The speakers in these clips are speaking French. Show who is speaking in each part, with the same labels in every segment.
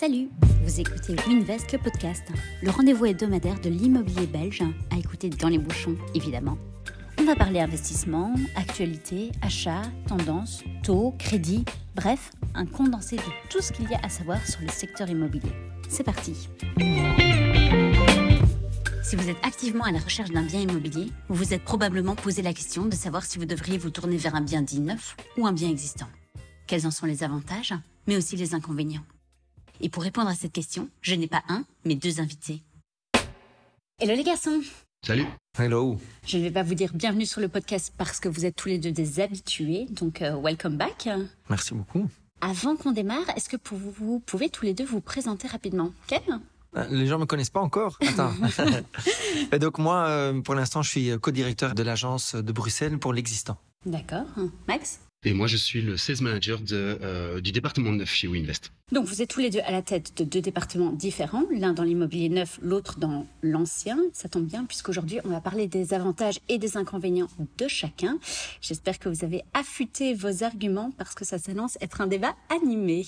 Speaker 1: Salut, vous écoutez Winvest, le podcast, le rendez-vous hebdomadaire de l'immobilier belge, à écouter dans les bouchons, évidemment. On va parler investissement, actualité, achat, tendance, taux, crédit, bref, un condensé de tout ce qu'il y a à savoir sur le secteur immobilier. C'est parti Si vous êtes activement à la recherche d'un bien immobilier, vous vous êtes probablement posé la question de savoir si vous devriez vous tourner vers un bien dit neuf ou un bien existant. Quels en sont les avantages, mais aussi les inconvénients? Et pour répondre à cette question, je n'ai pas un, mais deux invités. Hello les garçons
Speaker 2: Salut.
Speaker 3: Hello.
Speaker 1: Je ne vais pas vous dire bienvenue sur le podcast parce que vous êtes tous les deux des habitués, donc euh, welcome back.
Speaker 3: Merci beaucoup.
Speaker 1: Avant qu'on démarre, est-ce que pour vous, vous pouvez tous les deux vous présenter rapidement? Ken?
Speaker 3: Euh, Les gens me connaissent pas encore. Attends. Et donc moi, euh, pour l'instant, je suis co-directeur de l'agence de Bruxelles pour l'existant.
Speaker 1: D'accord. Max?
Speaker 2: Et moi, je suis le sales manager de, euh, du département neuf chez Winvest.
Speaker 1: Donc vous êtes tous les deux à la tête de deux départements différents, l'un dans l'immobilier neuf, l'autre dans l'ancien. Ça tombe bien puisqu'aujourd'hui on va parler des avantages et des inconvénients de chacun. J'espère que vous avez affûté vos arguments parce que ça s'annonce être un débat animé.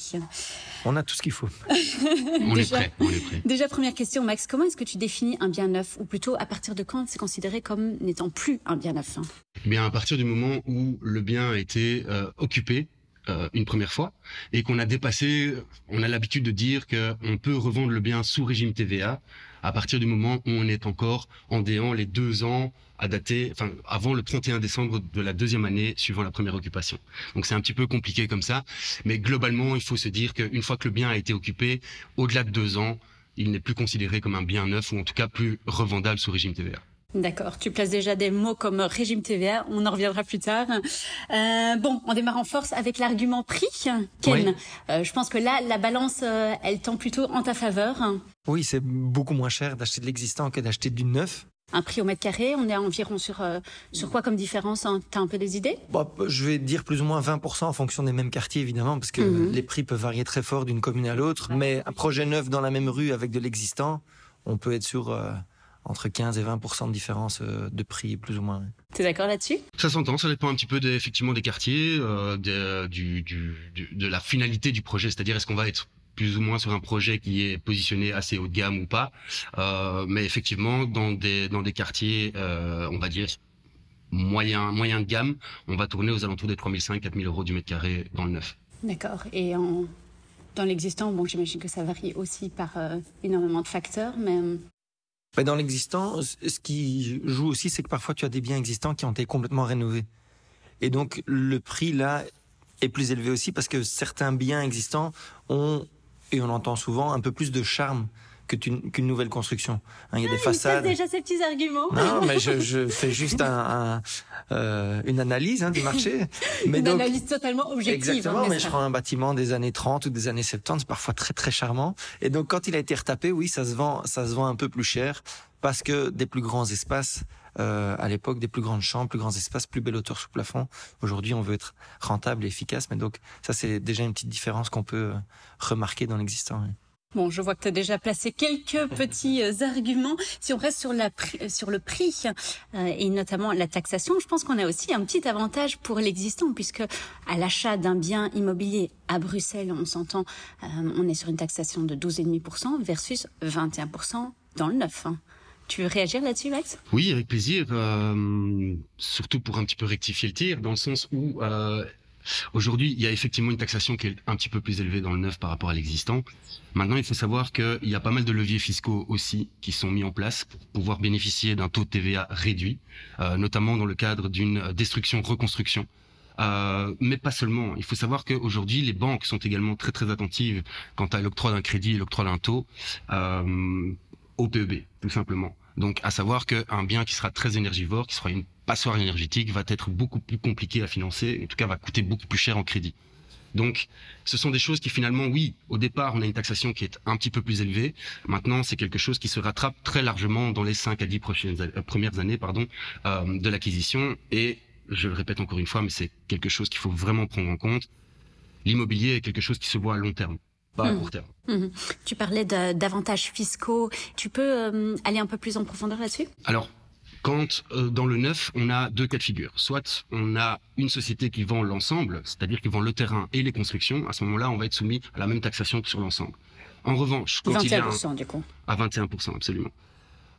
Speaker 3: On a tout ce qu'il faut.
Speaker 2: On
Speaker 1: Déjà.
Speaker 2: est prêt, on est prêt.
Speaker 1: Déjà première question Max, comment est-ce que tu définis un bien neuf? Ou plutôt à partir de quand c'est considéré comme n'étant plus un bien neuf? Hein
Speaker 2: Eh Bien, à partir du moment où le bien a été euh, occupé euh, une première fois et qu'on a dépassé, on a l'habitude de dire qu'on peut revendre le bien sous régime TVA à partir du moment où on est encore en déant les deux ans à dater, enfin avant le 31 décembre de la deuxième année suivant la première occupation. Donc c'est un petit peu compliqué comme ça, mais globalement il faut se dire qu'une fois que le bien a été occupé, au-delà de deux ans, il n'est plus considéré comme un bien neuf ou en tout cas plus revendable sous régime TVA.
Speaker 1: D'accord, tu places déjà des mots comme régime TVA, on en reviendra plus tard. Euh, bon, on démarre en force avec l'argument prix. Ken,
Speaker 3: Oui.
Speaker 1: euh, je pense que là, la balance, euh, elle tend plutôt en ta faveur.
Speaker 3: Oui, c'est beaucoup moins cher d'acheter de l'existant que d'acheter du neuf.
Speaker 1: Un prix au mètre carré, on est à environ sur, sur quoi comme différence hein? T'as un peu des idées?
Speaker 3: Bon, je vais dire plus ou moins 20% en fonction des mêmes quartiers, évidemment, parce que
Speaker 1: Mhm.
Speaker 3: les prix peuvent varier très fort d'une commune à l'autre. Mais un projet neuf dans la même rue avec de l'existant, on peut être sur entre 15 et 20% de différence euh, de prix, plus ou moins.
Speaker 1: T'es d'accord là-dessus?
Speaker 2: Ça s'entend, ça dépend un petit peu des, effectivement des quartiers, euh, de, du, du, du- de la finalité du projet, c'est-à-dire est-ce qu'on va être plus ou moins sur un projet qui est positionné assez haut de gamme ou pas? Euh, mais effectivement, dans des, dans des quartiers, euh, on va dire, moyen, moyen de gamme, on va tourner aux alentours des 3500, 4000 euros du mètre carré dans le neuf.
Speaker 1: D'accord. Et en, dans l'existant, bon, j'imagine que ça varie aussi par euh, énormément de facteurs, euh,
Speaker 3: Mais dans l'existant, ce qui joue aussi, c'est que parfois tu as des biens existants qui ont été complètement rénovés. Et donc le prix là est plus élevé aussi parce que certains biens existants ont, et on entend souvent, un peu plus de charme que tu- qu'une nouvelle construction. Hein, Il y a des
Speaker 1: il place
Speaker 3: façades.
Speaker 1: déjà ces petits arguments.
Speaker 3: Non, mais je, je fais juste un, un, euh, une analyse hein, du marché. Mais
Speaker 1: Une
Speaker 3: donc,
Speaker 1: analyse totalement objective.
Speaker 3: Exactement,
Speaker 1: hein,
Speaker 3: mais je prends un bâtiment des années 30 ou des années 70, c'est parfois très très charmant. Et donc quand il a été retapé, oui, ça se vend, ça se vend un peu plus cher parce que des plus grands espaces euh, à l'époque, des plus grandes chambres, plus grands espaces, plus belle hauteur sous plafond. Aujourd'hui, on veut être rentable et efficace, mais donc ça c'est déjà une petite différence qu'on peut euh, remarquer dans l'existant. oui.
Speaker 1: Bon, je vois que tu as déjà placé quelques petits euh, arguments. Si on reste sur, la pri- euh, sur le prix euh, et notamment la taxation, je pense qu'on a aussi un petit avantage pour l'existant puisque à l'achat d'un bien immobilier à Bruxelles, on s'entend, euh, on est sur une taxation de 12,5% versus 21% dans le neuf. hein. Tu veux réagir là-dessus, Max?
Speaker 2: Oui, avec plaisir. euh, surtout pour un petit peu rectifier le tir, dans le sens où euh, aujourd'hui, il y a effectivement une taxation qui est un petit peu plus élevée dans le neuf par rapport à l'existant. Maintenant, il faut savoir qu'il y a pas mal de leviers fiscaux aussi qui sont mis en place pour pouvoir bénéficier d'un taux de TVA réduit, euh, notamment dans le cadre d'une destruction-reconstruction. Euh, mais pas seulement. Il faut savoir qu'aujourd'hui, les banques sont également très très attentives quant à l'octroi d'un crédit l'octroi d'un taux euh, au PEB, tout simplement. Donc, à savoir qu'un bien qui sera très énergivore, qui sera une passoire énergétique, va être beaucoup plus compliqué à financer, en tout cas va coûter beaucoup plus cher en crédit. Donc, ce sont des choses qui finalement, oui, au départ, on a une taxation qui est un petit peu plus élevée. Maintenant, c'est quelque chose qui se rattrape très largement dans les 5 à 10 prochaines, euh, premières années pardon, euh, de l'acquisition. Et je le répète encore une fois, mais c'est quelque chose qu'il faut vraiment prendre en compte. L'immobilier est quelque chose qui se voit à long terme, pas à
Speaker 1: Mhm.
Speaker 2: court terme.
Speaker 1: Mhm. Tu parlais d'avantages fiscaux. Tu peux euh, aller un peu plus en profondeur là-dessus?
Speaker 2: Alors, quand euh, dans le neuf, on a deux cas de figure. Soit on a une société qui vend l'ensemble, c'est-à-dire qui vend le terrain et les constructions. À ce moment-là, on va être soumis à la même taxation que sur l'ensemble. En revanche, quand
Speaker 1: 21%,
Speaker 2: il y a un,
Speaker 1: du coup.
Speaker 2: à 21%, absolument.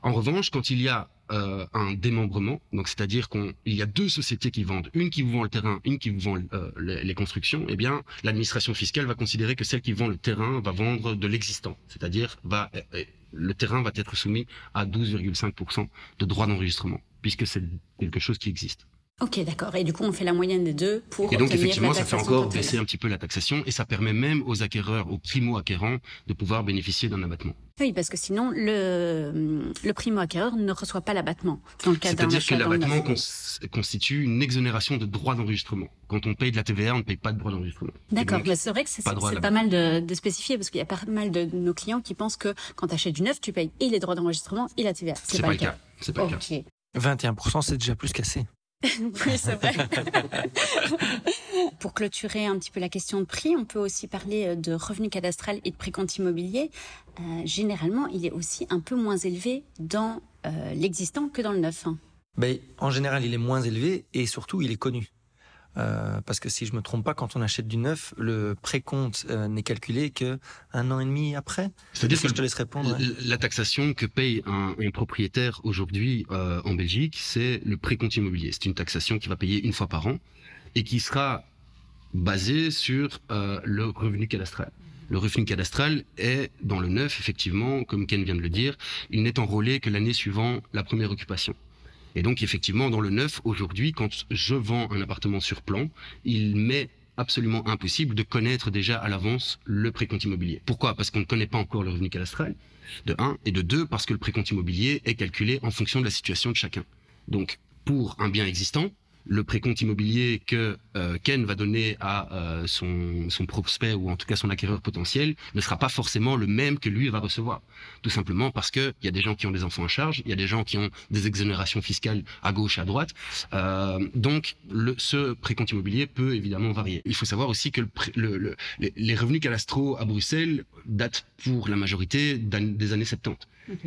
Speaker 2: En revanche, quand il y a euh, un démembrement, donc c'est-à-dire qu'il y a deux sociétés qui vendent, une qui vous vend le terrain, une qui vous vend euh, les, constructions, eh bien l'administration fiscale va considérer que celle qui vend le terrain va vendre de l'existant, c'est-à-dire va euh, le terrain va être soumis à 12,5% de droits d'enregistrement, puisque c'est quelque chose qui existe.
Speaker 1: Ok, d'accord. Et du coup, on fait la moyenne des deux pour.
Speaker 2: Et donc, effectivement,
Speaker 1: ça
Speaker 2: fait encore baisser un petit peu la taxation et ça permet même aux acquéreurs, aux primo-acquérants, de pouvoir bénéficier d'un abattement.
Speaker 1: Oui, parce que sinon, le, le primo-acquéreur ne reçoit pas l'abattement dans le cas d'un
Speaker 2: C'est-à-dire que l'abattement constitue une exonération de droits d'enregistrement. Quand on paye de la TVA, on ne paye pas de droits d'enregistrement.
Speaker 1: D'accord, c'est vrai que c'est pas, pas, mal de, de, spécifier parce qu'il y a pas mal de nos clients qui pensent que quand tu achètes du neuf, tu payes et les droits d'enregistrement et la TVA.
Speaker 2: C'est pas, pas, le cas. C'est pas okay.
Speaker 3: le cas. 21%, c'est déjà plus cassé.
Speaker 1: oui, c'est vrai. Pour clôturer un petit peu la question de prix, on peut aussi parler euh, de revenus cadastral et de précompte immobilier. Euh, généralement, il est aussi un peu moins élevé dans euh, l'existant que dans le neuf.
Speaker 3: Ben, en général, il est moins élevé et surtout, il est connu. Euh, parce que si je me trompe pas, quand on achète du neuf, le précompte euh, n'est calculé que un an et demi après.
Speaker 2: C'est-à-dire que, je te laisse répondre. La taxation que paye un, un propriétaire aujourd'hui euh, en Belgique, c'est le précompte immobilier. C'est une taxation qui va payer une fois par an et qui sera basée sur euh, le revenu cadastral. Le revenu cadastral est dans le neuf, effectivement, comme Ken vient de le dire, il n'est enrôlé que l'année suivant la première occupation. Et donc effectivement, dans le neuf, aujourd'hui, quand je vends un appartement sur plan, il m'est absolument impossible de connaître déjà à l'avance le précompte immobilier. Pourquoi? Parce qu'on ne connaît pas encore le revenu cadastral, de 1, et de 2, parce que le précompte immobilier est calculé en fonction de la situation de chacun. Donc, pour un bien existant, le précompte immobilier que euh, Ken va donner à euh, son, prospect ou en tout cas son acquéreur potentiel ne sera pas forcément le même que lui va recevoir. Tout simplement parce que il y a des gens qui ont des enfants à charge, il y a des gens qui ont des exonérations fiscales à gauche, à droite. Euh, donc ce précompte immobilier peut évidemment varier. Il faut savoir aussi que le, le, les revenus cadastraux à Bruxelles datent pour la majorité des années 70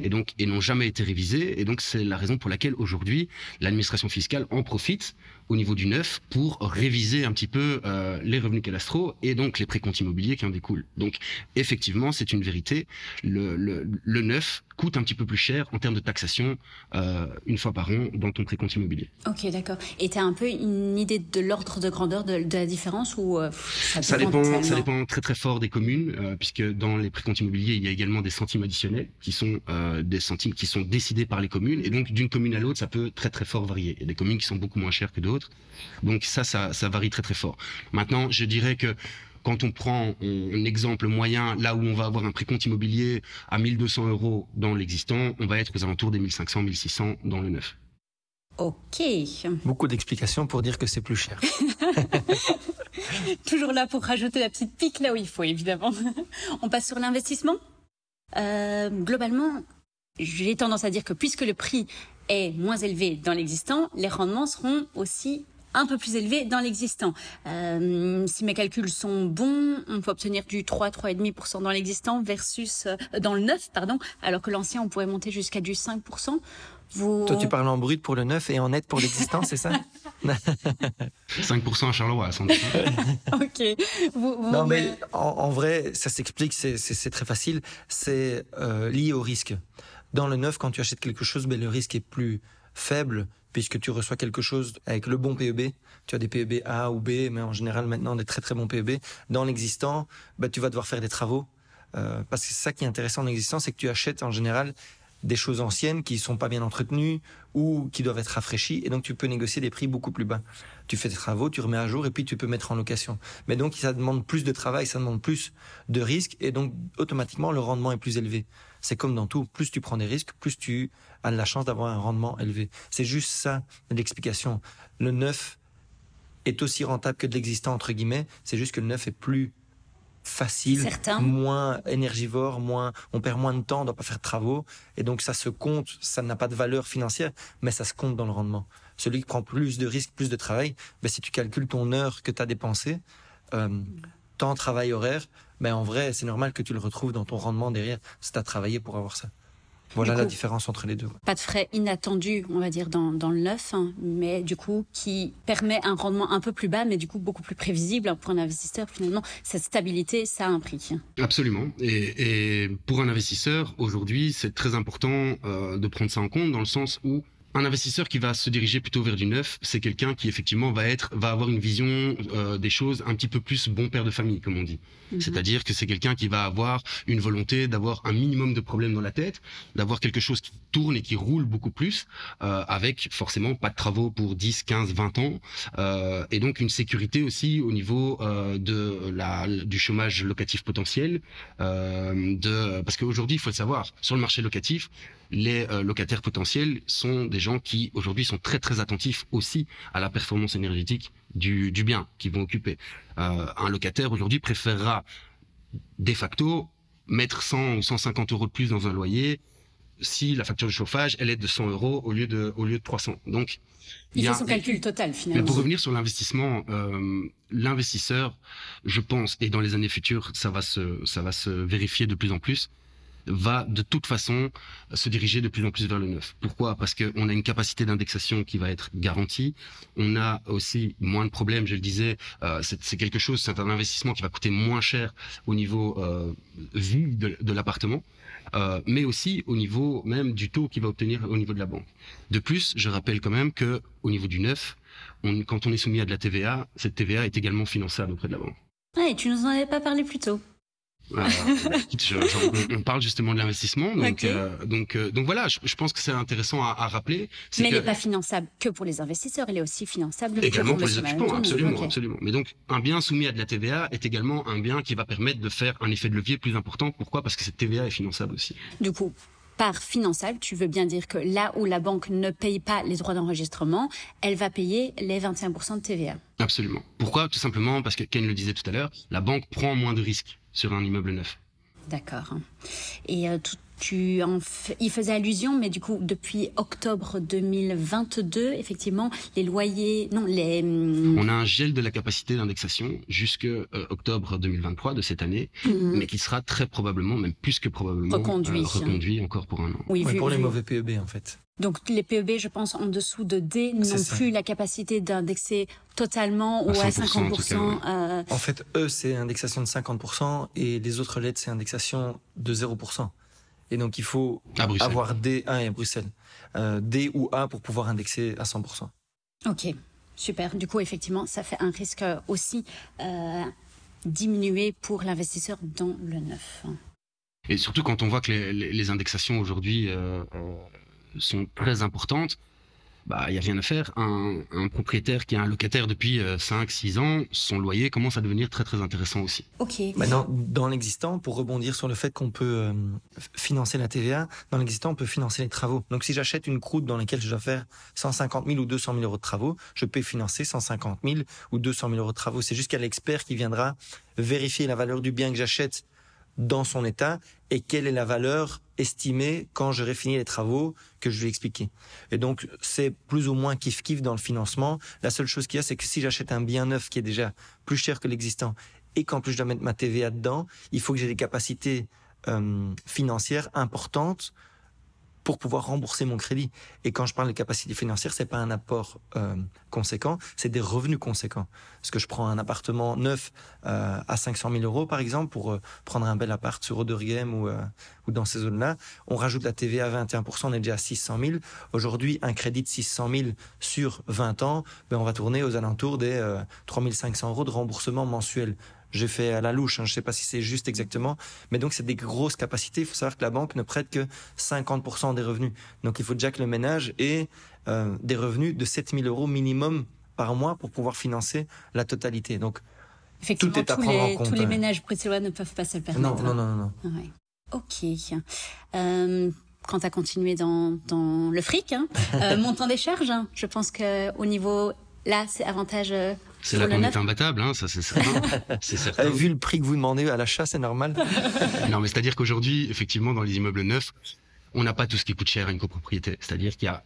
Speaker 2: et donc et n'ont jamais été révisés. Et donc c'est la raison pour laquelle aujourd'hui l'administration fiscale en profite au niveau du neuf pour réviser un petit peu euh, les revenus cadastraux et donc les précomptes immobiliers qui en découlent. Donc effectivement, c'est une vérité. Le, le, le neuf coûte un petit peu plus cher en termes de taxation euh, une fois par an dans ton précompte immobilier.
Speaker 1: Ok, d'accord. Et tu as un peu une idée de l'ordre de grandeur de, de, la différence ou euh,
Speaker 2: ça, ça dépend, ça dépend très très fort des communes puisque dans les précomptes immobiliers il y a également des centimes additionnels qui sont des centimes qui sont décidés par les communes et donc d'une commune à l'autre ça peut très très fort varier. Il y a des communes qui sont beaucoup moins chères que d'autres, donc ça, ça ça varie très très fort. Maintenant, je dirais que quand on prend un exemple moyen, là où on va avoir un précompte immobilier à 1200 euros dans l'existant, on va être aux alentours des 1500, 1600 dans le neuf.
Speaker 1: Ok.
Speaker 3: Beaucoup d'explications pour dire que c'est plus cher.
Speaker 1: Toujours là pour rajouter la petite pique là où il faut, évidemment. On passe sur l'investissement. Euh, globalement, j'ai tendance à dire que puisque le prix est moins élevé dans l'existant, les rendements seront aussi un peu plus élevé dans l'existant. Euh, si mes calculs sont bons, on peut obtenir du 3, 3,5% dans l'existant versus euh, dans le neuf, pardon, alors que l'ancien, on pourrait monter jusqu'à du 5%.
Speaker 3: Vous... Toi, tu parles en brut pour le neuf et en net pour l'existant, c'est ça?
Speaker 2: 5% à Charleroi, sans doute.
Speaker 1: ok.
Speaker 3: Vous, vous non, mais en, en, vrai, ça s'explique, c'est très facile. C'est euh, lié au risque. Dans le neuf, quand tu achètes quelque chose, ben, le risque est plus faible puisque tu reçois quelque chose avec le bon PEB. Tu as des PEB A ou B, mais en général maintenant des très très bons PEB. Dans l'existant, bah, tu vas devoir faire des travaux. Euh, parce que c'est ça qui est intéressant en existant, c'est que tu achètes en général des choses anciennes qui sont pas bien entretenues ou qui doivent être rafraîchies et donc tu peux négocier des prix beaucoup plus bas. Tu fais des travaux, tu remets à jour et puis tu peux mettre en location. Mais donc ça demande plus de travail, ça demande plus de risques et donc automatiquement le rendement est plus élevé. C'est comme dans tout, plus tu prends des risques, plus tu as la chance d'avoir un rendement élevé. C'est juste ça l'explication. Le neuf est aussi rentable que de l'existant entre guillemets, c'est juste que le neuf est plus facile,
Speaker 1: Certain.
Speaker 3: moins énergivore, moins, on perd moins de temps, on doit pas faire de travaux, et donc ça se compte, ça n'a pas de valeur financière, mais ça se compte dans le rendement. Celui qui prend plus de risques, plus de travail, ben si tu calcules ton heure que tu as dépensé, euh, temps, travail, horaire, ben en vrai, c'est normal que tu le retrouves dans ton rendement derrière, si tu as travaillé pour avoir ça. Voilà la différence entre les deux.
Speaker 1: Pas de frais inattendus, on va dire, dans, dans le neuf, hein, mais du coup, qui permet un rendement un peu plus bas, mais du coup beaucoup plus prévisible pour un investisseur. Finalement, cette stabilité, ça a un prix.
Speaker 2: Absolument. Et, et pour un investisseur, aujourd'hui, c'est très important euh, de prendre ça en compte dans le sens où un investisseur qui va se diriger plutôt vers du neuf, c'est quelqu'un qui effectivement va être, va avoir une vision euh, des choses un petit peu plus bon père de famille, comme on dit. Mhm. C'est-à-dire que c'est quelqu'un qui va avoir une volonté d'avoir un minimum de problèmes dans la tête, d'avoir quelque chose qui tourne et qui roule beaucoup plus, euh, avec forcément pas de travaux pour 10, 15, 20 ans, euh, et donc une sécurité aussi au niveau euh, de la, du chômage locatif potentiel, euh, de, parce qu'aujourd'hui, il faut le savoir, sur le marché locatif, les euh, locataires potentiels sont des gens qui aujourd'hui sont très très attentifs aussi à la performance énergétique du, du bien qu'ils vont occuper. Euh, un locataire aujourd'hui préférera de facto mettre 100 ou 150 euros de plus dans un loyer si la facture de chauffage elle est de 100 euros au lieu de au lieu de 300. Donc
Speaker 1: il, fait son calcul total finalement.
Speaker 2: Mais pour revenir sur l'investissement, euh, l'investisseur, je pense, et dans les années futures, ça va se ça va se vérifier de plus en plus va de toute façon se diriger de plus en plus vers le neuf. Pourquoi? Parce qu'on a une capacité d'indexation qui va être garantie. On a aussi moins de problèmes, je le disais. Euh, c'est quelque chose, c'est un investissement qui va coûter moins cher au niveau euh, vue de, l'appartement. Euh, mais aussi au niveau même du taux qu'il va obtenir au niveau de la banque. De plus, je rappelle quand même que au niveau du neuf, quand on est soumis à de la TVA, cette TVA est également finançable auprès de la banque.
Speaker 1: Ouais, tu nous en avais pas parlé plus tôt.
Speaker 2: Euh, on parle justement de l'investissement, donc euh, donc euh, donc voilà, je, je pense que c'est intéressant à, à rappeler.
Speaker 1: Mais il n'est pas finançable que pour les investisseurs, il est aussi finançable
Speaker 2: également
Speaker 1: pour,
Speaker 2: les occupants, absolument, okay. absolument. Mais donc un bien soumis à de la TVA est également un bien qui va permettre de faire un effet de levier plus important. Pourquoi? Parce que cette TVA est finançable aussi.
Speaker 1: Du coup, par finançable, tu veux bien dire que là où la banque ne paye pas les droits d'enregistrement, elle va payer les 21% de TVA.
Speaker 2: Absolument. Pourquoi? Tout simplement parce que Ken le disait tout à l'heure, la banque prend moins de risques sur un immeuble neuf.
Speaker 1: D'accord. Et euh, tout, tu en y faisais allusion, mais du coup, depuis octobre 2022, effectivement, les loyers, non, les.
Speaker 2: On a un gel de la capacité d'indexation jusque euh, octobre 2023 de cette année, mm -hmm. mais qui sera très probablement, même plus que probablement,
Speaker 1: reconduit,
Speaker 2: euh, reconduit encore pour un an.
Speaker 3: Oui, vu, pour les mauvais PEB en fait.
Speaker 1: Donc les PEB, je pense, en dessous de D n'ont plus la capacité d'indexer totalement ou à 50%. À 50%
Speaker 2: cas, ouais.
Speaker 1: euh...
Speaker 3: En fait, eux, c'est indexation de 50% et les autres lettres, c'est indexation de 0%. Et donc, il faut avoir D, 1 et à Bruxelles. Euh, D ou A pour pouvoir indexer à 100%.
Speaker 1: Ok, super. Du coup, effectivement, ça fait un risque aussi euh, diminué pour l'investisseur dans le neuf.
Speaker 2: Et surtout quand on voit que les, les, les indexations aujourd'hui euh, sont très importantes, bah, il y a rien à faire. Un, un, propriétaire qui a un locataire depuis 5, 6 ans, son loyer commence à devenir très très intéressant aussi.
Speaker 1: Ok.
Speaker 3: Maintenant, dans l'existant, pour rebondir sur le fait qu'on peut euh, financer la TVA, dans l'existant, on peut financer les travaux. Donc, si j'achète une croûte dans laquelle je dois faire 150 000 ou 200 000 euros de travaux, je peux financer 150 000 ou 200 000 euros de travaux. C'est jusqu'à l'expert qui viendra vérifier la valeur du bien que j'achète dans son état et quelle est la valeur estimée quand j'aurai fini les travaux que je vais expliquer. Et donc, c'est plus ou moins kiff-kiff dans le financement. La seule chose qu'il y a, c'est que si j'achète un bien neuf qui est déjà plus cher que l'existant et qu'en plus je dois mettre ma TVA dedans, il faut que j'ai des capacités euh, financières importantes pour pouvoir rembourser mon crédit. Et quand je parle de capacité financière, c'est pas un apport euh, conséquent, c'est des revenus conséquents. Parce que je prends un appartement neuf euh, à 500 000 euros, par exemple, pour euh, prendre un bel appart sur Oderghem ou, euh, ou dans ces zones-là. On rajoute la TVA à 21%, on est déjà à 600 000. Aujourd'hui, un crédit de 600 000 sur 20 ans, ben on va tourner aux alentours des euh, 3500 euros de remboursement mensuel j'ai fait à la louche, hein, je ne sais pas si c'est juste exactement, mais donc c'est des grosses capacités. Il faut savoir que la banque ne prête que 50% des revenus. Donc il faut déjà que le ménage ait euh, des revenus de 7000 euros minimum par mois pour pouvoir financer la totalité. Donc
Speaker 1: Effectivement,
Speaker 3: tout est à
Speaker 1: tous,
Speaker 3: prendre
Speaker 1: les,
Speaker 3: en compte.
Speaker 1: tous les ménages bruxellois ne peuvent pas se le permettre.
Speaker 3: Non, non, non, non. non.
Speaker 1: Ouais. Ok. Euh, quand tu as continué dans, dans le fric, hein, euh, montant des charges, hein, je pense qu'au niveau, là, c'est avantage euh,
Speaker 2: c'est là qu'on est imbattable, hein, ça c'est certain.
Speaker 3: c'est certain. Vu le prix que vous demandez à l'achat, c'est normal?
Speaker 2: non, mais c'est-à-dire qu'aujourd'hui, effectivement, dans les immeubles neufs, on n'a pas tout ce qui coûte cher à une copropriété. C'est-à-dire qu'il y a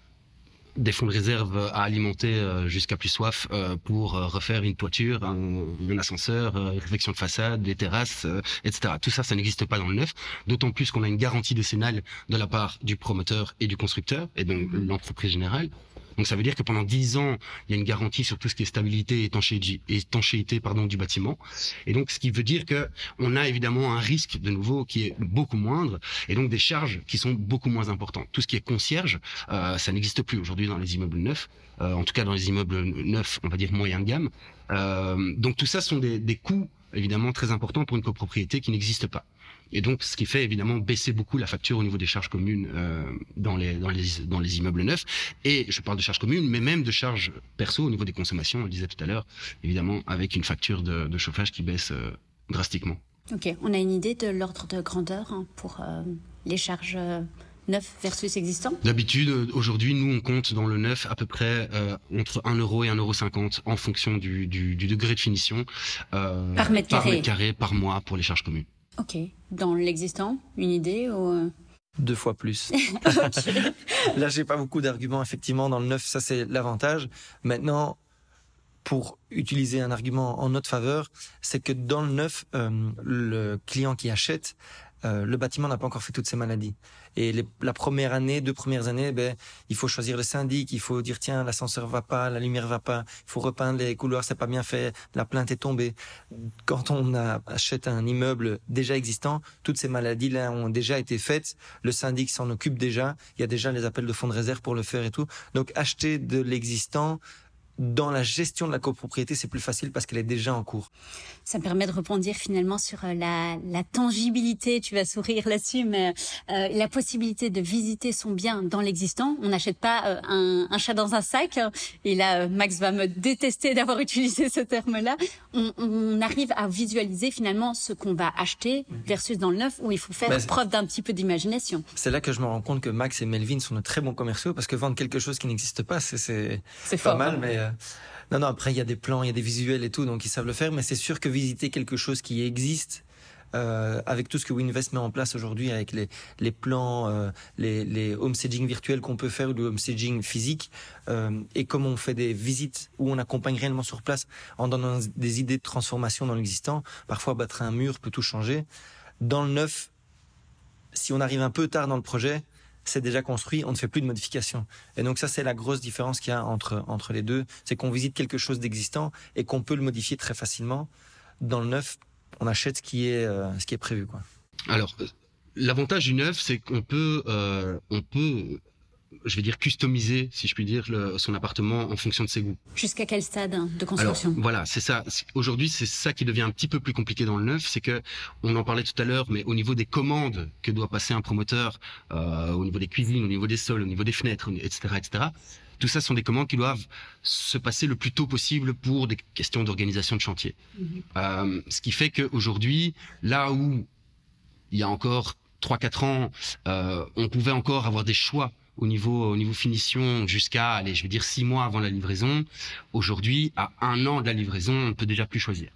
Speaker 2: des fonds de réserve à alimenter euh, jusqu'à plus soif euh, pour refaire une toiture, un, un ascenseur, une réfection de façade, des terrasses, etc. Tout ça, ça n'existe pas dans le neuf. D'autant plus qu'on a une garantie décennale de la part du promoteur et du constructeur, et donc l'entreprise générale. Donc ça veut dire que pendant 10 ans, il y a une garantie sur tout ce qui est stabilité et étanchéité, pardon, du bâtiment. Et donc ce qui veut dire que on a évidemment un risque de nouveau qui est beaucoup moindre et donc des charges qui sont beaucoup moins importantes. Tout ce qui est concierge, euh, ça n'existe plus aujourd'hui dans les immeubles neufs, euh, en tout cas dans les immeubles neufs, on va dire moyen de gamme. Euh, donc tout ça sont des, des coûts évidemment très importants pour une copropriété qui n'existe pas. Et donc, ce qui fait évidemment baisser beaucoup la facture au niveau des charges communes euh, dans, les, dans, les, dans les immeubles neufs. Et je parle de charges communes, mais même de charges perso au niveau des consommations, on le disait tout à l'heure, évidemment, avec une facture de, de chauffage qui baisse euh, drastiquement.
Speaker 1: Ok, on a une idée de l'ordre de grandeur hein, pour euh, les charges neufs versus existants
Speaker 2: D'habitude, aujourd'hui, nous, on compte dans le neuf à peu près euh, entre 1 euro et 1,50 euro en fonction du, du, du, degré de finition.
Speaker 1: Euh, par mètre carré
Speaker 2: Par mètre carré, par mois pour les charges communes.
Speaker 1: Ok. Dans l'existant, une idée ou... Euh?
Speaker 3: Deux fois plus. Là, j'ai pas beaucoup d'arguments. Effectivement, dans le neuf, ça c'est l'avantage. Maintenant, pour utiliser un argument en notre faveur, c'est que dans le neuf, euh, le client qui achète euh, le bâtiment n'a pas encore fait toutes ses maladies. Et les, la première année, deux premières années, ben, il faut choisir le syndic, il faut dire tiens l'ascenseur va pas, la lumière va pas, il faut repeindre les couloirs, c'est pas bien fait, la plainte est tombée. Quand on a, achète un immeuble déjà existant, toutes ces maladies là ont déjà été faites, le syndic s'en occupe déjà, il y a déjà les appels de fonds de réserve pour le faire et tout. Donc acheter de l'existant dans la gestion de la copropriété, c'est plus facile parce qu'elle est déjà en cours.
Speaker 1: Ça me permet de répondre finalement sur euh, la, la tangibilité, tu vas sourire là-dessus, mais euh, la possibilité de visiter son bien dans l'existant. On n'achète pas euh, un, un, chat dans un sac. Et là, Max va me détester d'avoir utilisé ce terme-là. On, on, arrive à visualiser finalement ce qu'on va acheter versus dans le neuf où il faut faire preuve d'un petit peu d'imagination.
Speaker 3: C'est là que je me rends compte que Max et Melvin sont de très bons commerciaux parce que vendre quelque chose qui n'existe pas, c'est pas mal, hein. mais euh, non, non, après, il y a des plans, il y a des visuels et tout, donc ils savent le faire, mais c'est sûr que visiter quelque chose qui existe, euh, avec tout ce que Winvest met en place aujourd'hui, avec les, plans, euh, les, les virtuels qu'on peut faire ou le homestaging physique, euh, et comme on fait des visites où on accompagne réellement sur place en donnant des idées de transformation dans l'existant, parfois battre un mur peut tout changer. Dans le neuf, si on arrive un peu tard dans le projet, c'est déjà construit, on ne fait plus de modifications. Et donc ça, c'est la grosse différence qu'il y a entre, entre les deux. C'est qu'on visite quelque chose d'existant et qu'on peut le modifier très facilement. Dans le neuf, on achète ce qui est, euh, ce qui est prévu. Quoi.
Speaker 2: Alors, euh, l'avantage du neuf, c'est qu'on peut, euh, on peut je vais dire customiser, si je puis dire, le, son appartement en fonction de ses goûts.
Speaker 1: Jusqu'à quel stade de construction?
Speaker 2: Alors, Voilà, c'est ça. Aujourd'hui, c'est ça qui devient un petit peu plus compliqué dans le neuf, c'est que on en parlait tout à l'heure, mais au niveau des commandes que doit passer un promoteur, euh, au niveau des cuisines, au niveau des sols, au niveau des fenêtres, etc., etc. Tout ça sont des commandes qui doivent se passer le plus tôt possible pour des questions d'organisation de chantier. -hmm. euh, ce qui fait qu'aujourd'hui, là où il y a encore 3-4 ans, euh, on pouvait encore avoir des choix au niveau au niveau finition jusqu'à allez je vais dire six mois avant la livraison. Aujourd'hui à un an de la livraison on ne peut déjà plus choisir.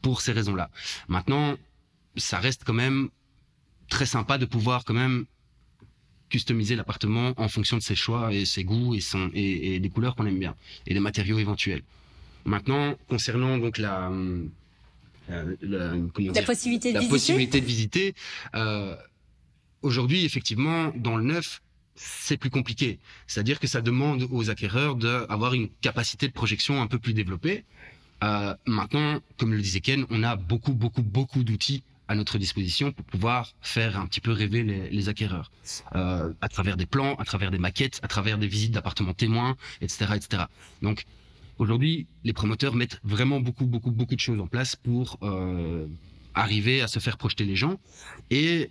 Speaker 2: Pour ces raisons là maintenant ça reste quand même très sympa de pouvoir quand même customiser l'appartement en fonction de ses choix et ses goûts et son et, et des couleurs qu'on aime bien et des matériaux éventuels. Maintenant concernant donc la
Speaker 1: euh, la, la possibilité de
Speaker 2: la
Speaker 1: visiter,
Speaker 2: possibilité de visiter euh, aujourd'hui effectivement dans le neuf c'est plus compliqué. C'est-à-dire que ça demande aux acquéreurs d'avoir une capacité de projection un peu plus développée. Euh, maintenant, comme le disait Ken, on a beaucoup, beaucoup, beaucoup d'outils à notre disposition pour pouvoir faire un petit peu rêver les, acquéreurs euh, à travers des plans, à travers des maquettes, à travers des visites d'appartements témoins, etc., etc. Donc aujourd'hui, les promoteurs mettent vraiment beaucoup, beaucoup, beaucoup de choses en place pour euh, arriver à se faire projeter les gens et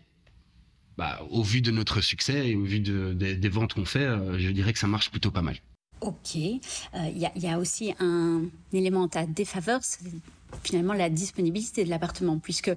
Speaker 2: bah, au vu de notre succès et au vu de, de, des ventes qu'on fait, euh, je dirais que ça marche plutôt pas mal.
Speaker 1: Ok. Il euh, y, y, a aussi un élément à défaveur, c'est finalement la disponibilité de l'appartement, puisque,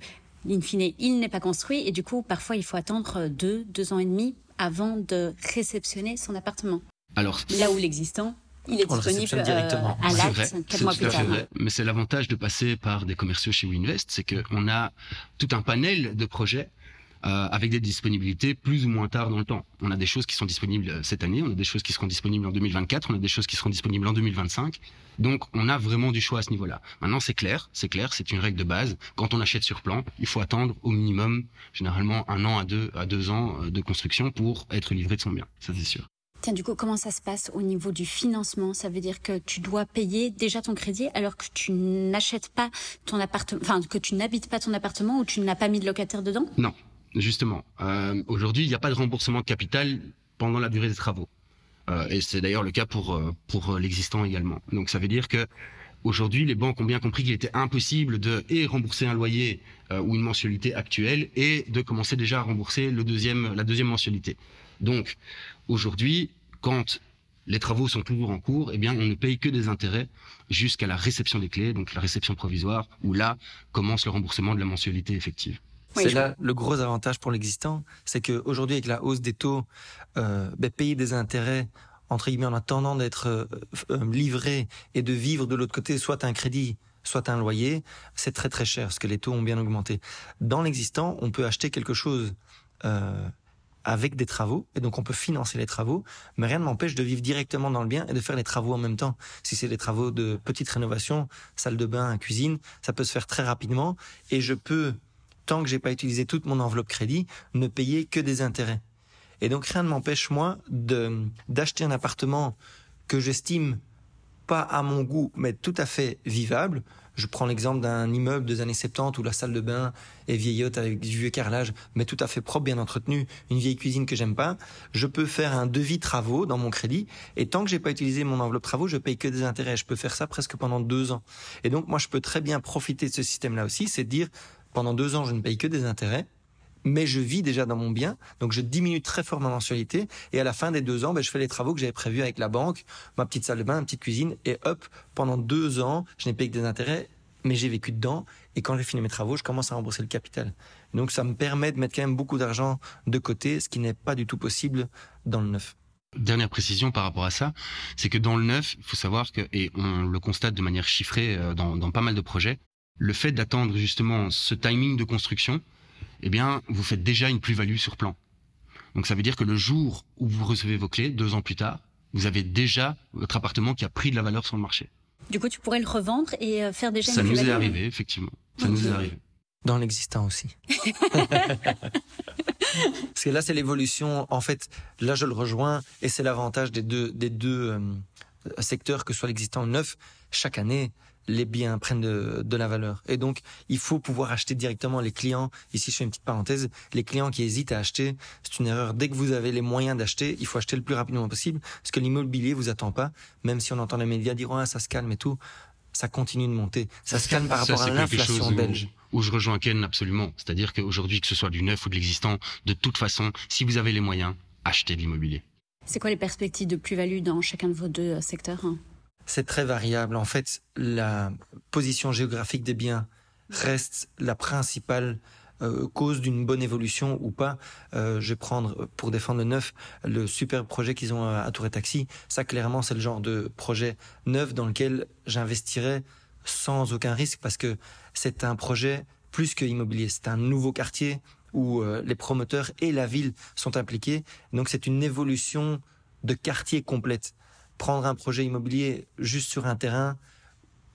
Speaker 1: in fine, il n'est pas construit et du coup, parfois, il faut attendre deux, deux ans et demi avant de réceptionner son appartement.
Speaker 2: Alors,
Speaker 1: là où l'existant il est
Speaker 3: on
Speaker 1: disponible
Speaker 3: directement.
Speaker 1: Euh, à l'acte, quatre mois plus tard.
Speaker 2: Vrai. Mais c'est l'avantage de passer par des commerciaux chez Winvest, c'est qu'on a tout un panel de projets euh, avec des disponibilités plus ou moins tard dans le temps. On a des choses qui sont disponibles cette année, on a des choses qui seront disponibles en 2024, on a des choses qui seront disponibles en 2025. Donc on a vraiment du choix à ce niveau-là. Maintenant c'est clair, c'est clair, c'est une règle de base. Quand on achète sur plan, il faut attendre au minimum, généralement un an à deux à deux ans euh, de construction pour être livré de son bien. Ça c'est sûr.
Speaker 1: Tiens, du coup, comment ça se passe au niveau du financement? Ça veut dire que tu dois payer déjà ton crédit alors que tu n'achètes pas ton appartement, enfin que tu n'habites pas ton appartement ou tu n'as pas mis de locataire dedans?
Speaker 2: Non, justement. Euh, Aujourd'hui, il n'y a pas de remboursement de capital pendant la durée des travaux. Euh, et c'est d'ailleurs le cas pour euh, pour l'existant également. Donc ça veut dire que Aujourd'hui, les banques ont bien compris qu'il était impossible de et rembourser un loyer ou une mensualité actuelle et de commencer déjà à rembourser le deuxième, la deuxième mensualité. Donc, aujourd'hui, quand les travaux sont toujours en cours, eh bien, on ne paye que des intérêts jusqu'à la réception des clés, donc la réception provisoire, où là commence le remboursement de la mensualité effective.
Speaker 3: C'est là le gros avantage pour l'existant, c'est qu'aujourd'hui, avec la hausse des taux, euh, ben, payer des intérêts entre guillemets, en attendant d'être euh, euh, livré et de vivre de l'autre côté, soit un crédit, soit un loyer, c'est très très cher parce que les taux ont bien augmenté. Dans l'existant, on peut acheter quelque chose euh, avec des travaux et donc on peut financer les travaux, mais rien ne m'empêche de vivre directement dans le bien et de faire les travaux en même temps. Si c'est des travaux de petite rénovation, salle de bain, cuisine, ça peut se faire très rapidement et je peux, tant que j'ai pas utilisé toute mon enveloppe crédit, ne payer que des intérêts. Et donc rien ne m'empêche moi de d'acheter un appartement que j'estime pas à mon goût, mais tout à fait vivable. Je prends l'exemple d'un immeuble des années 70 où la salle de bain est vieillotte avec du vieux carrelage, mais tout à fait propre, bien entretenu, une vieille cuisine que j'aime pas. Je peux faire un devis travaux dans mon crédit, et tant que j'ai pas utilisé mon enveloppe travaux, je paye que des intérêts. Je peux faire ça presque pendant deux ans. Et donc moi, je peux très bien profiter de ce système-là aussi, c'est de dire pendant deux ans, je ne paye que des intérêts mais je vis déjà dans mon bien, donc je diminue très fort ma mensualité, et à la fin des deux ans, ben, je fais les travaux que j'avais prévus avec la banque, ma petite salle de bain, ma petite cuisine, et hop, pendant deux ans, je n'ai payé que des intérêts, mais j'ai vécu dedans, et quand j'ai fini mes travaux, je commence à rembourser le capital. Donc ça me permet de mettre quand même beaucoup d'argent de côté, ce qui n'est pas du tout possible dans le neuf.
Speaker 2: Dernière précision par rapport à ça, c'est que dans le neuf, il faut savoir que, et on le constate de manière chiffrée euh, dans, dans pas mal de projets, le fait d'attendre justement ce timing de construction, eh bien, vous faites déjà une plus-value sur plan. Donc ça veut dire que le jour où vous recevez vos clés, deux ans plus tard, vous avez déjà votre appartement qui a pris de la valeur sur le marché.
Speaker 1: Du coup, tu pourrais le revendre et euh, faire déjà
Speaker 2: ça une Ça nous est arrivé, effectivement. Ça nous est arrivé.
Speaker 3: Dans l'existant aussi. Parce que là, c'est l'évolution. En fait, là, je le rejoins et c'est l'avantage des deux, des deux euh, secteurs, que ce soit l'existant ou le neuf. Chaque année, les biens prennent de, la valeur. Et donc, il faut pouvoir acheter directement les clients. Ici, je fais une petite parenthèse. Les clients qui hésitent à acheter, c'est une erreur. Dès que vous avez les moyens d'acheter, il faut acheter le plus rapidement possible parce que l'immobilier vous attend pas. Même si on entend les médias dire, ah, ça se calme et tout. Ça continue de monter. Ça se calme par rapport à l'inflation belge.
Speaker 2: Où, où je rejoins Ken absolument. C'est-à-dire qu'aujourd'hui, que ce soit du neuf ou de l'existant, de toute façon, si vous avez les moyens, achetez de l'immobilier.
Speaker 1: C'est quoi les perspectives de plus-value dans chacun de vos deux euh, secteurs hein?
Speaker 3: C'est très variable. En fait, la position géographique des biens reste la principale euh, cause d'une bonne évolution ou pas. Euh, je vais prendre pour défendre le neuf le super projet qu'ils ont à Tour et Taxi. Ça, clairement, c'est le genre de projet neuf dans lequel j'investirais sans aucun risque parce que c'est un projet plus que immobilier. C'est un nouveau quartier où euh, les promoteurs et la ville sont impliqués. Donc, c'est une évolution de quartier complète prendre un projet immobilier juste sur un terrain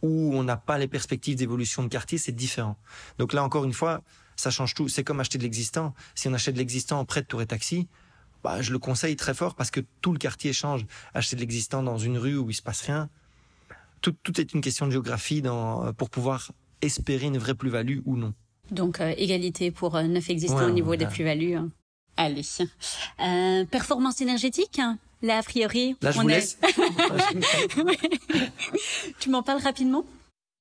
Speaker 3: où on n'a pas les perspectives d'évolution de quartier, c'est différent. Donc là, encore une fois, ça change tout. C'est comme acheter de l'existant. Si on achète de l'existant près de Tour et Taxi, bah, je le conseille très fort parce que tout le quartier change. Acheter de l'existant dans une rue où il se passe rien, tout, est une question de géographie dans, pour pouvoir espérer une vraie plus-value ou non.
Speaker 1: Donc, euh, égalité pour euh, neuf existants au niveau des plus-values. Hein. Allez. Euh, performance énergétique Là, a priori,
Speaker 3: Là, je on vous est... laisse.
Speaker 1: tu m'en parles rapidement?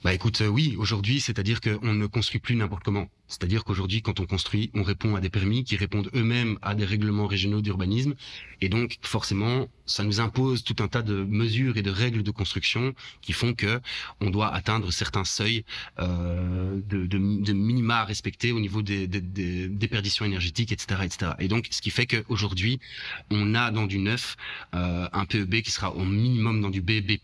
Speaker 2: Bah écoute, euh, oui, aujourd'hui, c'est-à-dire qu'on ne construit plus n'importe comment. C'est-à-dire qu'aujourd'hui, quand on construit, on répond à des permis qui répondent eux-mêmes à des règlements régionaux d'urbanisme. Et donc, forcément, ça nous impose tout un tas de mesures et de règles de construction qui font que on doit atteindre certains seuils euh, de, de, de, minima à respecter au niveau des, des, des déperditions énergétiques, etc., etc. Et donc, ce qui fait qu'aujourd'hui, on a dans du neuf euh, un PEB qui sera au minimum dans du BB+,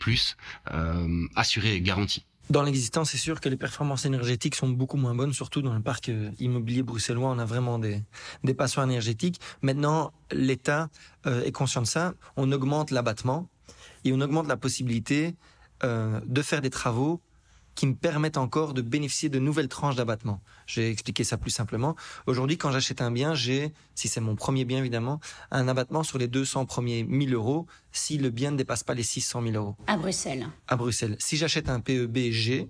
Speaker 2: euh, assuré et garanti.
Speaker 3: Dans l'existant, c'est sûr que les performances énergétiques sont beaucoup moins bonnes, surtout dans le parc euh, immobilier bruxellois. On a vraiment des, des énergétiques. Maintenant, l'État euh, est conscient de ça. On augmente l'abattement et on augmente la possibilité euh, de faire des travaux qui me permettent encore de bénéficier de nouvelles tranches d'abattement. J'ai expliqué ça plus simplement. Aujourd'hui, quand j'achète un bien, j'ai, si c'est mon premier bien évidemment, un abattement sur les 200 premiers 1000 euros si le bien ne dépasse pas les 600 000 euros.
Speaker 1: À Bruxelles.
Speaker 3: À Bruxelles. Si j'achète un PEB G,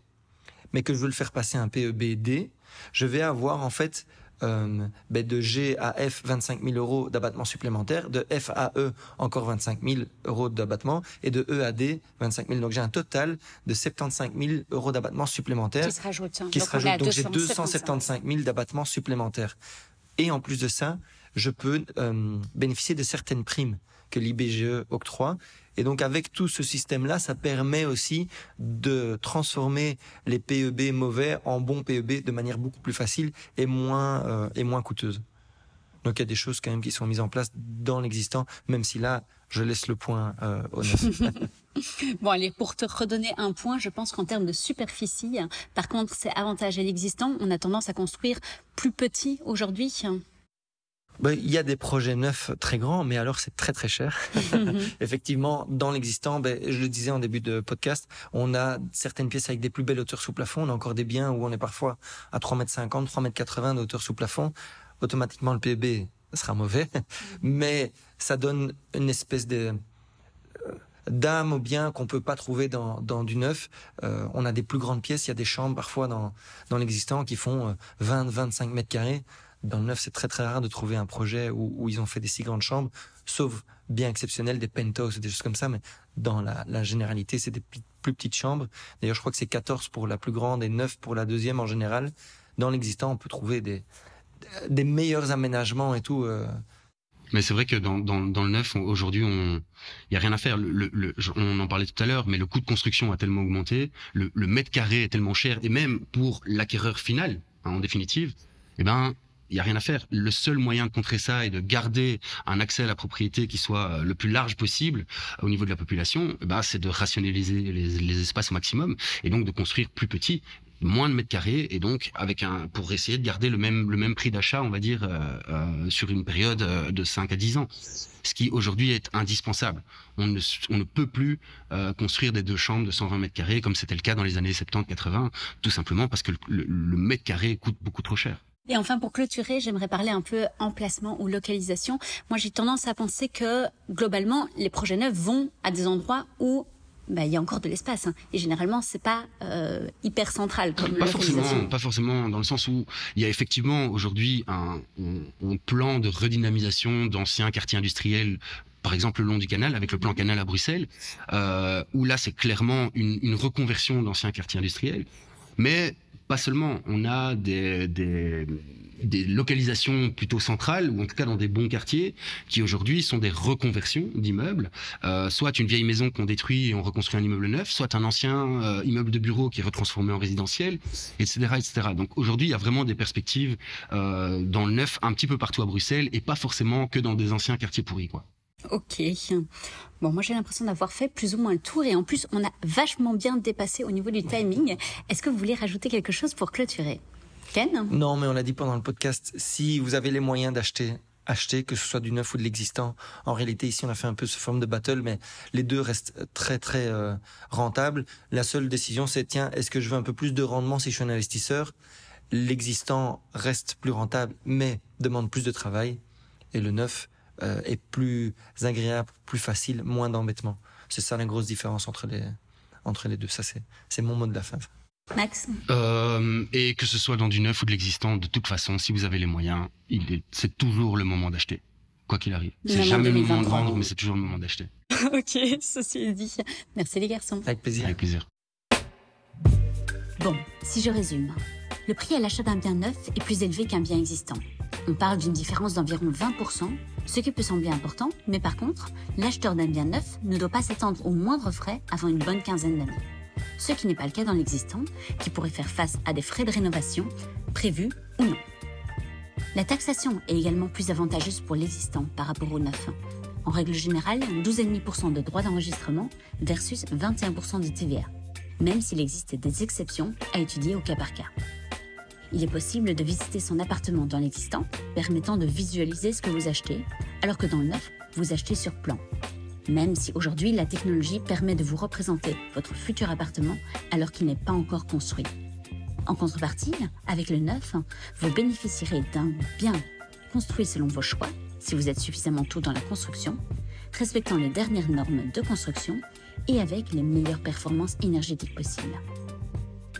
Speaker 3: mais que je veux le faire passer un PEB D, je vais avoir en fait euh, ben de G à F 25 000 euros d'abattement supplémentaire, de F à E encore 25 000 euros d'abattement et de E à D 25 000. Donc j'ai un total de 75 000 euros d'abattement supplémentaire
Speaker 1: qui se rajoute.
Speaker 3: Qui donc se rajoute. Donc j'ai 275 000 d'abattement supplémentaire. Et en plus de ça, je peux euh, bénéficier de certaines primes que l'IBGE octroie. Et donc avec tout ce système-là, ça permet aussi de transformer les PEB mauvais en bons PEB de manière beaucoup plus facile et moins euh, et moins coûteuse. Donc il y a des choses quand même qui sont mises en place dans l'existant, même si là, je laisse le point euh, au
Speaker 1: bon, allez, pour te redonner un point, je pense qu'en termes de superficie, par contre, c'est avantage à l'existant. On a tendance à construire plus petit aujourd'hui.
Speaker 3: Ben, il y a des projets neufs très grands, mais alors c'est très très cher. Effectivement, dans l'existant, ben, je le disais en début de podcast, on a certaines pièces avec des plus belles hauteurs sous plafond. On a encore des biens où on est parfois à 3,50 m, 3,80 m de hauteur sous plafond. Automatiquement, le PEB sera mauvais, mais ça donne une espèce de euh, d'âme au bien qu'on peut pas trouver dans, dans du neuf. Euh, on a des plus grandes pièces, il y a des chambres parfois dans, dans l'existant qui font 20, euh, 25 mètres carrés dans le neuf, c'est très très rare de trouver un projet où, ils ont fait des si grandes chambres, sauf bien exceptionnel des penthouses, des choses comme ça, mais dans la, généralité, c'est des plus petites chambres. D'ailleurs, je crois que c'est 14 pour la plus grande et 9 pour la deuxième en général. Dans l'existant, on peut trouver des, meilleurs aménagements et tout. Euh.
Speaker 2: Mais c'est vrai que dans, dans, le neuf, aujourd'hui, il y a rien à faire. On en parlait tout à l'heure, mais le coût de construction a tellement augmenté, le, mètre carré est tellement cher, et même pour l'acquéreur final, hein, en définitive, eh ben il y a rien à faire. Le seul moyen de contrer ça et de garder un accès à la propriété qui soit euh, le plus large possible euh, au niveau de la population, bah, c'est de rationaliser les, espaces au maximum et donc de construire plus petit moins de mètres carrés et donc avec un pour essayer de garder le même le même prix d'achat on va dire euh, sur une période de 5 à 10 ans. Ce qui aujourd'hui est indispensable. On ne on ne peut plus construire des deux chambres de 120 mètres carrés comme c'était le cas dans les années 70 80 tout simplement parce que le mètre carré coûte beaucoup trop cher
Speaker 1: et enfin, pour clôturer, j'aimerais parler un peu emplacement ou localisation. Moi, j'ai tendance à penser que globalement, les projets neufs vont à des endroits où bah, il y a encore de l'espace. Hein. Et généralement, c'est pas euh, hyper central comme
Speaker 2: pas forcément, pas forcément dans le sens où il y a effectivement aujourd'hui un, un, plan de redynamisation d'anciens quartiers industriels par exemple le long du canal, avec le plan canal à Bruxelles, euh, où là c'est clairement une, une reconversion d'anciens quartiers industriels. Mais pas seulement, on a des, des, des, localisations plutôt centrales, ou en tout cas dans des bons quartiers, qui aujourd'hui sont des reconversions d'immeubles, euh, soit une vieille maison qu'on détruit et on reconstruit un immeuble neuf, soit un ancien euh, immeuble de bureau qui est retransformé en résidentiel, etc. etc. Donc aujourd'hui, il y a vraiment des perspectives euh, dans le neuf un petit peu partout à Bruxelles, et pas forcément que dans des anciens quartiers pourris. quoi.
Speaker 1: Ok. Bon, moi j'ai l'impression d'avoir fait plus ou moins le tour et en plus on a vachement bien dépassé au niveau du timing. Est-ce que vous voulez rajouter quelque chose pour clôturer? Ken?
Speaker 3: Non, mais on l'a dit pendant le podcast, si vous avez les moyens d'acheter, achetez, que ce soit du neuf ou de l'existant. En réalité, ici on a fait un peu ce forme de battle, mais les deux restent très très euh, rentables. La seule décision c'est, tiens, est-ce que je veux un peu plus de rendement si je suis un investisseur? L'existant reste plus rentable, mais demande plus de travail. Et le neuf, euh, est plus agréable, plus facile, moins d'embêtement. C'est ça la grosse différence entre les, entre les deux. Ça, c'est, c'est mon mot de la fin.
Speaker 1: Max
Speaker 2: euh, Et que ce soit dans du neuf ou de l'existant, de toute façon, si vous avez les moyens, c'est toujours le moment d'acheter. Quoi qu'il arrive. C'est jamais le moment de vendre, mais c'est toujours le moment d'acheter.
Speaker 1: ok, ceci est dit. Merci les garçons.
Speaker 3: Avec plaisir.
Speaker 2: Avec plaisir.
Speaker 1: Bon, si je résume. Le prix à l'achat d'un bien neuf est plus élevé qu'un bien existant. On parle d'une différence d'environ 20%, ce qui peut sembler important, mais par contre, l'acheteur d'un bien neuf ne doit pas s'attendre aux moindres frais avant une bonne quinzaine d'années. Ce qui n'est pas le cas dans l'existant, qui pourrait faire face à des frais de rénovation, prévus ou non. La taxation est également plus avantageuse pour l'existant par rapport au neuf. En règle générale, 12,5% de droits d'enregistrement versus 21% de TVA. même s'il existe des exceptions à étudier au cas par cas. Il est possible de visiter son appartement dans l'existant, permettant de visualiser ce que vous achetez, alors que dans le neuf, vous achetez sur plan. Même si aujourd'hui la technologie permet de vous représenter votre futur appartement alors qu'il n'est pas encore construit. En contrepartie, avec le neuf, vous bénéficierez d'un bien construit selon vos choix, si vous êtes suffisamment tôt dans la construction, respectant les dernières normes de construction et avec les meilleures performances énergétiques possibles.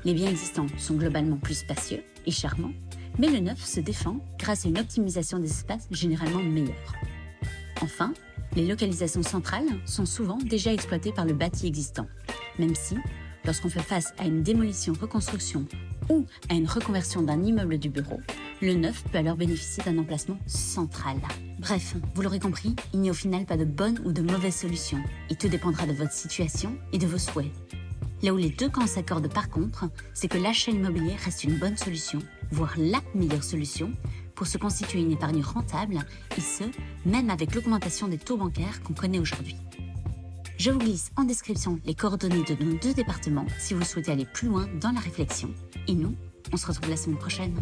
Speaker 1: Les biens existants sont globalement plus spacieux et charmants, mais le neuf se défend grâce à une optimisation des espaces généralement meilleure. Enfin, les localisations centrales sont souvent déjà exploitées par le bâti existant, même si, lorsqu'on fait face à une démolition-reconstruction ou à une reconversion d'un immeuble du bureau, le neuf peut alors bénéficier d'un emplacement central. Bref, vous l'aurez compris, il n'y a au final pas de bonne ou de mauvaise solution, et tout dépendra de votre situation et de vos souhaits. Là où les deux camps s'accordent par contre, c'est que l'achat immobilier reste une bonne solution, voire la meilleure solution, pour se constituer une épargne rentable, et ce, même avec l'augmentation des taux bancaires qu'on connaît aujourd'hui. Je vous glisse en description les coordonnées de nos deux départements si vous souhaitez aller plus loin dans la réflexion. Et nous, on se retrouve la semaine prochaine.